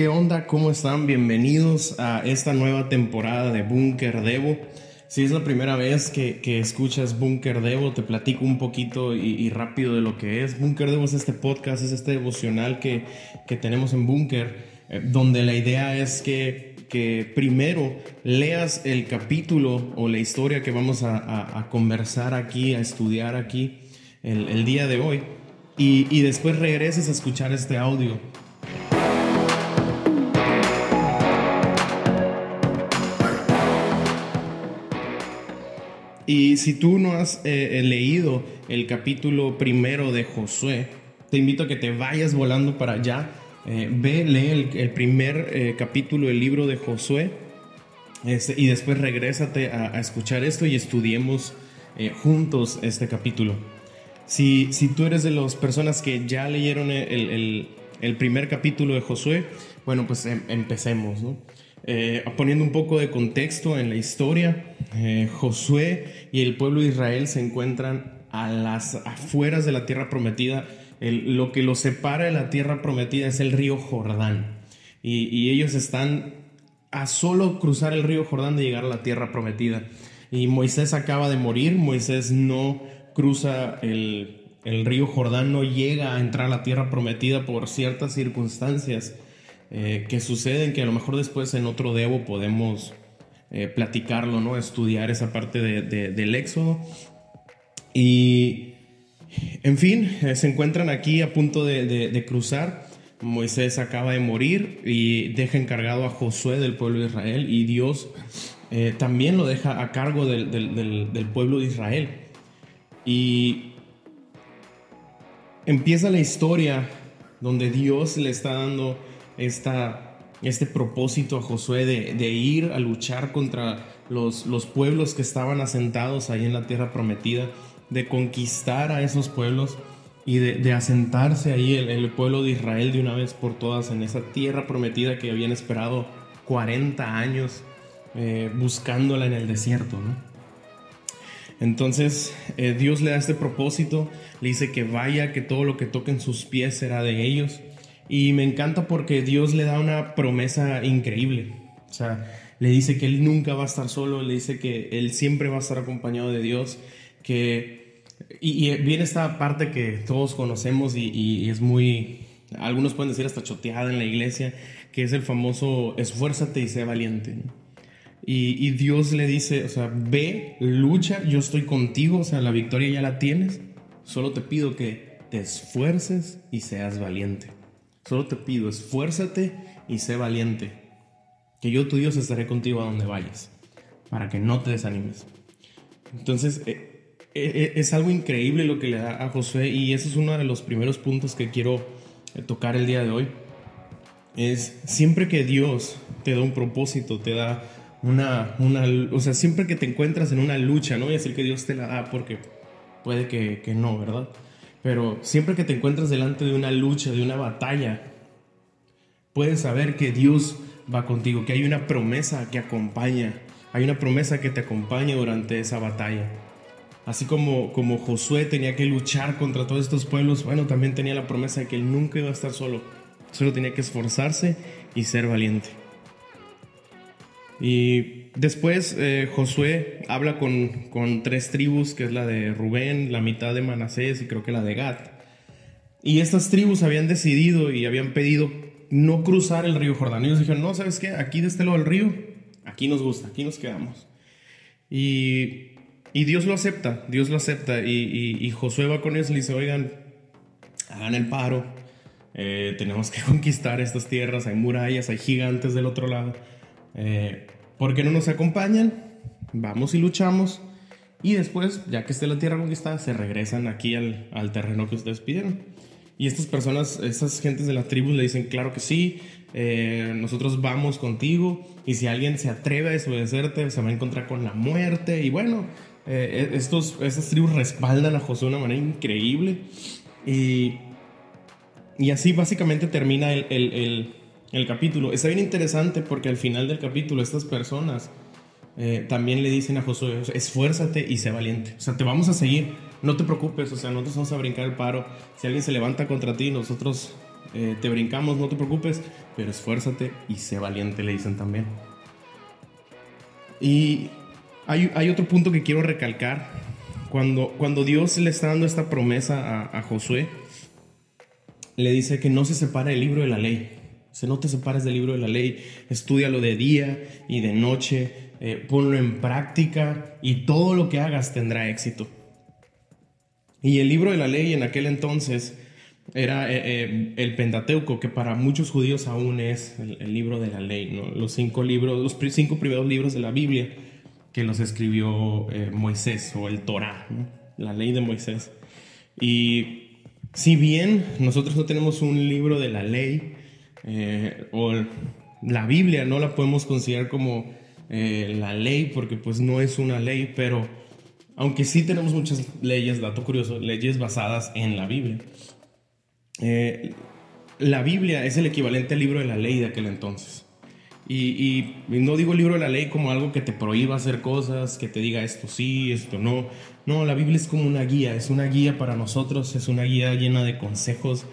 ¿Qué onda? ¿Cómo están? Bienvenidos a esta nueva temporada de Bunker Devo. Si es la primera vez que, escuchas Bunker Devo, te platico un poquito y, rápido de lo que es. Bunker Devo es este podcast, es este devocional que, tenemos en Bunker, eh, donde la idea es que, que, primero leas el capítulo o la historia que vamos a, conversar aquí, a estudiar aquí el, día de hoy, y, y después regreses a escuchar este audio Y si tú no has eh, eh, leído el capítulo primero de Josué, te invito a que te vayas volando para allá. Eh, ve, lee el, primer capítulo del libro de Josué este, y después regrésate a, escuchar esto y estudiemos juntos este capítulo. Si, si tú eres de las personas que ya leyeron el, el primer capítulo de Josué, bueno, pues em, empecemos, ¿no? Eh, poniendo un poco de contexto en la historia, eh, Josué y el pueblo de Israel se encuentran a las afueras de la tierra prometida. lo que los separa de la tierra prometida es el río Jordán. Y, ellos están a solo cruzar el río Jordán de llegar a la tierra prometida. Y Moisés acaba de morir, Moisés no cruza el, el río Jordán, no llega a entrar a la tierra prometida por ciertas circunstancias. Eh, que suceden, que a lo mejor después en otro Devo podemos eh, platicarlo, ¿no? Estudiar esa parte del Éxodo. Y, en fin, eh, se encuentran aquí a punto de, cruzar. Moisés acaba de morir y deja encargado a Josué del pueblo de Israel y Dios también lo deja a cargo del, del pueblo de Israel. Y empieza la historia donde Dios le está dando esta, este propósito a Josué de, ir a luchar contra los, los pueblos que estaban asentados ahí en la tierra prometida, de conquistar a esos pueblos y de, asentarse ahí el, el, pueblo de Israel de una vez por todas en esa tierra prometida que habían esperado 40 años eh, buscándola en el desierto. Entonces eh, Dios le da este propósito, le dice que vaya, que todo lo que toquen sus pies será de ellos. Y me encanta porque Dios le da una promesa increíble. O sea, le dice que Él nunca va a estar solo, le dice que Él siempre va a estar acompañado de Dios, que... Y, viene esta parte que todos conocemos y, es muy... Algunos pueden decir hasta choteada en la iglesia, que es el famoso esfuérzate y sé valiente. Y, y, Dios le dice, o sea, ve, lucha, yo estoy contigo, o sea, la victoria ya la tienes, solo te pido que te esfuerces y seas valiente. Solo te pido, esfuérzate y sé valiente, que yo tu Dios estaré contigo a donde vayas, para que no te desanimes. Entonces, eh, eh, eh, es algo increíble lo que le da a Josué y ese es uno de los primeros puntos que quiero tocar el día de hoy. Es siempre que Dios te da un propósito, te da una, una, o sea, siempre que te encuentras en una lucha, no voy a decir que Dios te la da porque puede que, que no, ¿verdad? Pero siempre que te encuentras delante de una lucha, de una batalla, puedes saber que Dios va contigo, que hay una promesa que acompaña, hay una promesa que te acompaña durante esa batalla. Así como, como Josué tenía que luchar contra todos estos pueblos, bueno, también tenía la promesa de que él nunca iba a estar solo, solo tenía que esforzarse y ser valiente. Y después eh, Josué habla con, tres tribus, que es la de Rubén, la mitad de Manasés y creo que la de Gad. Y estas tribus habían decidido y habían pedido no cruzar el río Jordán. Y ellos dijeron, no, ¿sabes qué? Aquí de este lado del río, aquí nos gusta, aquí nos quedamos. Y, Dios lo acepta, Dios lo acepta. Y, Josué va con ellos y le dice, oigan, hagan el paro, eh, tenemos que conquistar estas tierras, hay murallas, hay gigantes del otro lado. Eh, ¿Por qué no nos acompañan? Vamos y luchamos. Y después, ya que esté la tierra conquistada, se regresan aquí al, al terreno que ustedes pidieron. Y estas personas, estas gentes de la tribu le dicen, claro que sí, eh, nosotros vamos contigo. Y si alguien se atreve a desobedecerte, se va a encontrar con la muerte. Y bueno, eh, estos, estas tribus respaldan a José de una manera increíble. Y, y así básicamente termina el, el el capítulo. Está bien interesante porque al final del capítulo estas personas eh, también le dicen a Josué, esfuérzate y sé valiente. O sea, te vamos a seguir, no te preocupes, o sea, nosotros vamos a brincar el paro. Si alguien se levanta contra ti, nosotros eh, te brincamos, no te preocupes, pero esfuérzate y sé valiente, le dicen también. Y hay, hay otro punto que quiero recalcar. Cuando, cuando Dios le está dando esta promesa a, a Josué, le dice que no se separe el libro de la ley. O no te separes del libro de la ley, estudialo de día y de noche, eh, ponlo en práctica y todo lo que hagas tendrá éxito. Y el libro de la ley en aquel entonces era eh, eh, el Pentateuco, que para muchos judíos aún es el, libro de la ley, los cinco libros, los cinco primeros libros de la Biblia que los escribió Moisés o el Torah, la ley de Moisés. Y si bien nosotros no tenemos un libro de la ley, eh, o la Biblia no la podemos considerar como eh, la ley porque pues no es una ley, pero aunque sí tenemos muchas leyes, dato curioso, leyes basadas en la Biblia. Eh, la Biblia es el equivalente al libro de la ley de aquel entonces. Y, y, no digo el libro de la ley como algo que te prohíba hacer cosas, que te diga esto sí, esto no. No, la Biblia es como una guía, es una guía para nosotros, es una guía llena de consejos,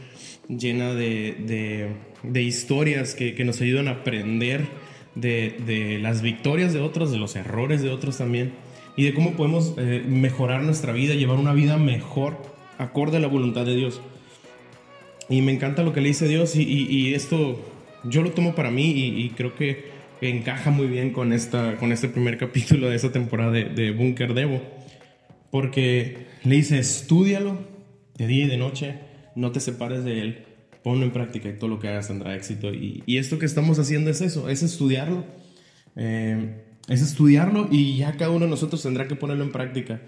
llena de, de, historias que, que, nos ayudan a aprender de, de, las victorias de otros, de los errores de otros también, y de cómo podemos eh, mejorar nuestra vida, llevar una vida mejor, acorde a la voluntad de Dios. Y me encanta lo que le dice Dios y, y, esto yo lo tomo para mí y, creo que encaja muy bien con, esta, con este primer capítulo de esta temporada de, de Bunker Devo. Porque le dice, estudialo de día y de noche, no te separes de él, ponlo en práctica y todo lo que hagas tendrá éxito. Y, esto que estamos haciendo es eso, es estudiarlo. Eh, es estudiarlo y ya cada uno de nosotros tendrá que ponerlo en práctica.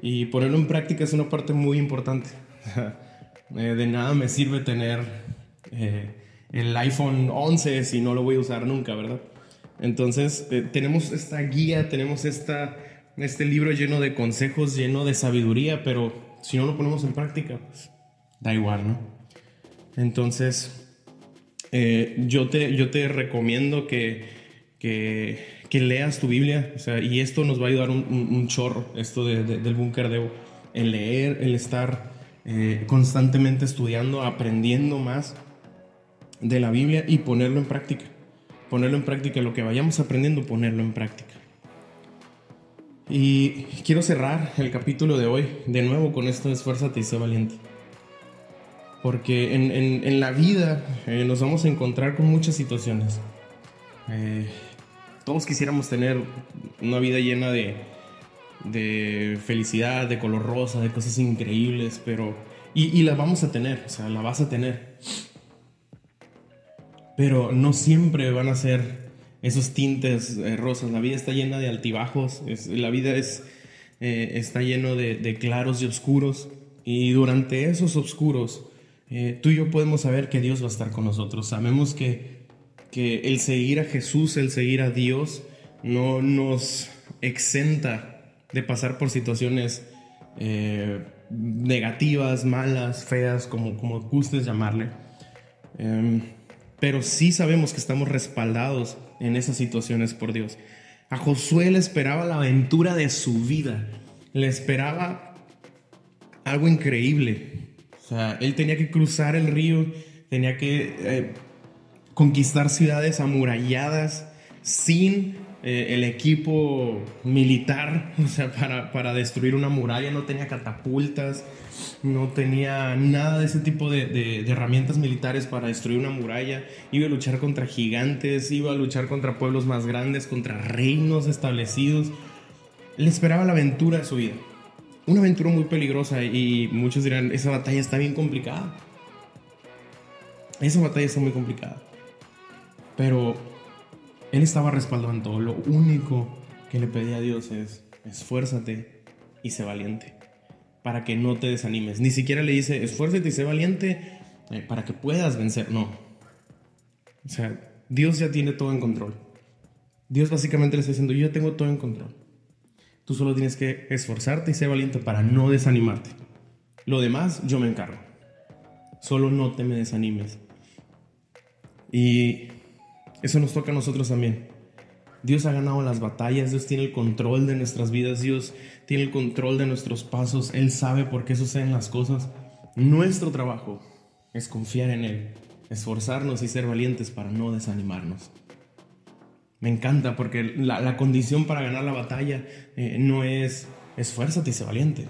Y ponerlo en práctica es una parte muy importante. Eh, de nada me sirve tener eh, el iPhone 11 si no lo voy a usar nunca, ¿verdad? Entonces, tenemos esta guía, tenemos este libro lleno de consejos, lleno de sabiduría, pero si no lo ponemos en práctica, pues da igual, ¿no? Entonces, eh, yo, te, yo te recomiendo que, que, leas tu Biblia, o sea, y esto nos va a ayudar un, chorro, esto del búnker de el leer, el estar eh, constantemente estudiando, aprendiendo más de la Biblia y ponerlo en práctica. Ponerlo en práctica, lo que vayamos aprendiendo, ponerlo en práctica. Y quiero cerrar el capítulo de hoy de nuevo con esto, esfuérzate y sé valiente porque en, la vida eh, nos vamos a encontrar con muchas situaciones. Eh, todos quisiéramos tener una vida llena de, de felicidad, de color rosa, de cosas increíbles, pero... Y, la vamos a tener, o sea, la vas a tener. Pero no siempre van a ser esos tintes eh, rosas. La vida está llena de altibajos, la vida es, está lleno de, de claros y oscuros. Y durante esos oscuros eh, tú y yo podemos saber que Dios va a estar con nosotros. Sabemos que, que el seguir a Jesús, el seguir a Dios, no nos exenta de pasar por situaciones eh, negativas, malas, feas, como, como gustes llamarle. Em, pero sí sabemos que estamos respaldados en esas situaciones por Dios. A Josué le esperaba la aventura de su vida, le esperaba algo increíble, o sea, él tenía que cruzar el río, tenía que eh, conquistar ciudades amuralladas sin eh, el equipo militar, o sea, para, para, destruir una muralla, no tenía catapultas, no tenía nada de ese tipo de, de, herramientas militares para destruir una muralla, iba a luchar contra gigantes, iba a luchar contra pueblos más grandes, contra reinos establecidos, le esperaba la aventura de su vida una aventura muy peligrosa y muchos dirán, esa batalla está bien complicada. Esa batalla está muy complicada. Pero él estaba respaldado en todo. Lo único que le pedía a Dios es, esfuérzate y sé valiente. Para que no te desanimes. Ni siquiera le dice, esfuérzate y sé valiente eh, para que puedas vencer. No. O sea, Dios ya tiene todo en control. Dios básicamente le está diciendo, yo tengo todo en control. Tú solo tienes que esforzarte y ser valiente para no desanimarte. Lo demás yo me encargo. Solo no te me desanimes. Y eso nos toca a nosotros también. Dios ha ganado las batallas, Dios tiene el control de nuestras vidas, Dios tiene el control de nuestros pasos, Él sabe por qué suceden las cosas. Nuestro trabajo es confiar en Él, esforzarnos y ser valientes para no desanimarnos. Me encanta porque la, condición para ganar la batalla eh, no es esfuérzate y sé valiente.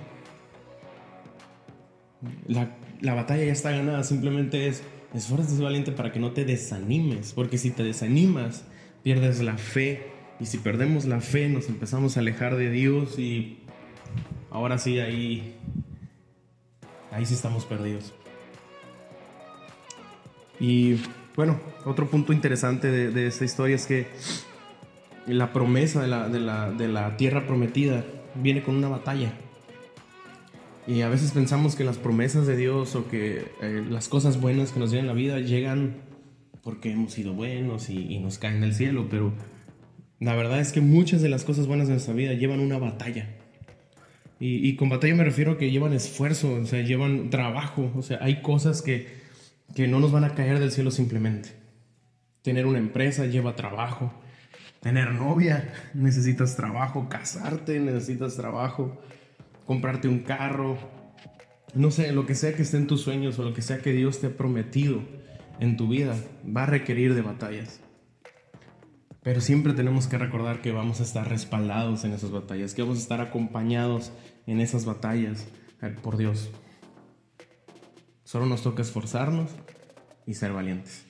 La, la, batalla ya está ganada, simplemente es esfuérzate valiente para que no te desanimes, porque si te desanimas, pierdes la fe, y si perdemos la fe, nos empezamos a alejar de Dios y ahora sí, ahí, ahí sí estamos perdidos. Y bueno, otro punto interesante de, esta historia es que la promesa de la, tierra prometida viene con una batalla. Y a veces pensamos que las promesas de Dios o que eh, las cosas buenas que nos llegan en la vida llegan porque hemos sido buenos y, nos caen del cielo, pero la verdad es que muchas de las cosas buenas de nuestra vida llevan una batalla. Y, y, con batalla me refiero a que llevan esfuerzo, o sea, llevan trabajo, o sea, hay cosas que, que no nos van a caer del cielo simplemente. Tener una empresa lleva trabajo. Tener novia, necesitas trabajo. Casarte, necesitas trabajo. Comprarte un carro. No sé, lo que sea que esté en tus sueños o lo que sea que Dios te ha prometido en tu vida, va a requerir de batallas. Pero siempre tenemos que recordar que vamos a estar respaldados en esas batallas, que vamos a estar acompañados en esas batallas eh, por Dios. Solo nos toca esforzarnos y ser valientes.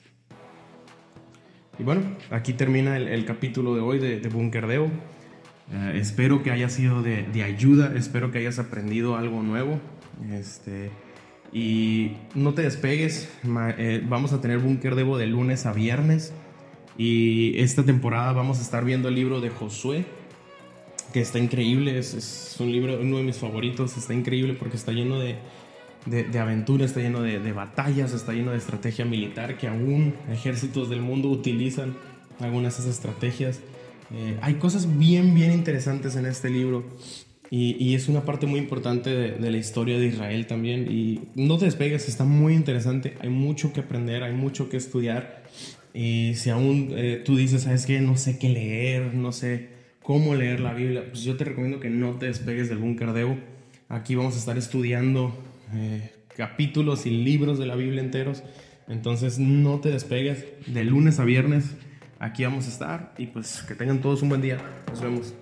Y bueno, aquí termina el, capítulo de hoy de, de Bunker Deo. Eh, espero que haya sido de, ayuda, espero que hayas aprendido algo nuevo. Este, y no te despegues, eh, vamos a tener Bunker Devo de lunes a viernes. Y esta temporada vamos a estar viendo el libro de Josué, que está increíble, es, un libro, uno de mis favoritos, está increíble porque está lleno de, de, aventura, está lleno de, batallas, está lleno de estrategia militar que aún ejércitos del mundo utilizan algunas de esas estrategias. Eh, hay cosas bien, bien interesantes en este libro y, es una parte muy importante de, la historia de Israel también. Y no te despegues, está muy interesante, hay mucho que aprender, hay mucho que estudiar. Y si aún eh, tú dices, ¿sabes qué? No sé qué leer, no sé cómo leer la Biblia, pues yo te recomiendo que no te despegues del búnker Debo. Aquí vamos a estar estudiando eh, capítulos y libros de la Biblia enteros. Entonces no te despegues de lunes a viernes. Aquí vamos a estar y pues que tengan todos un buen día. Nos vemos.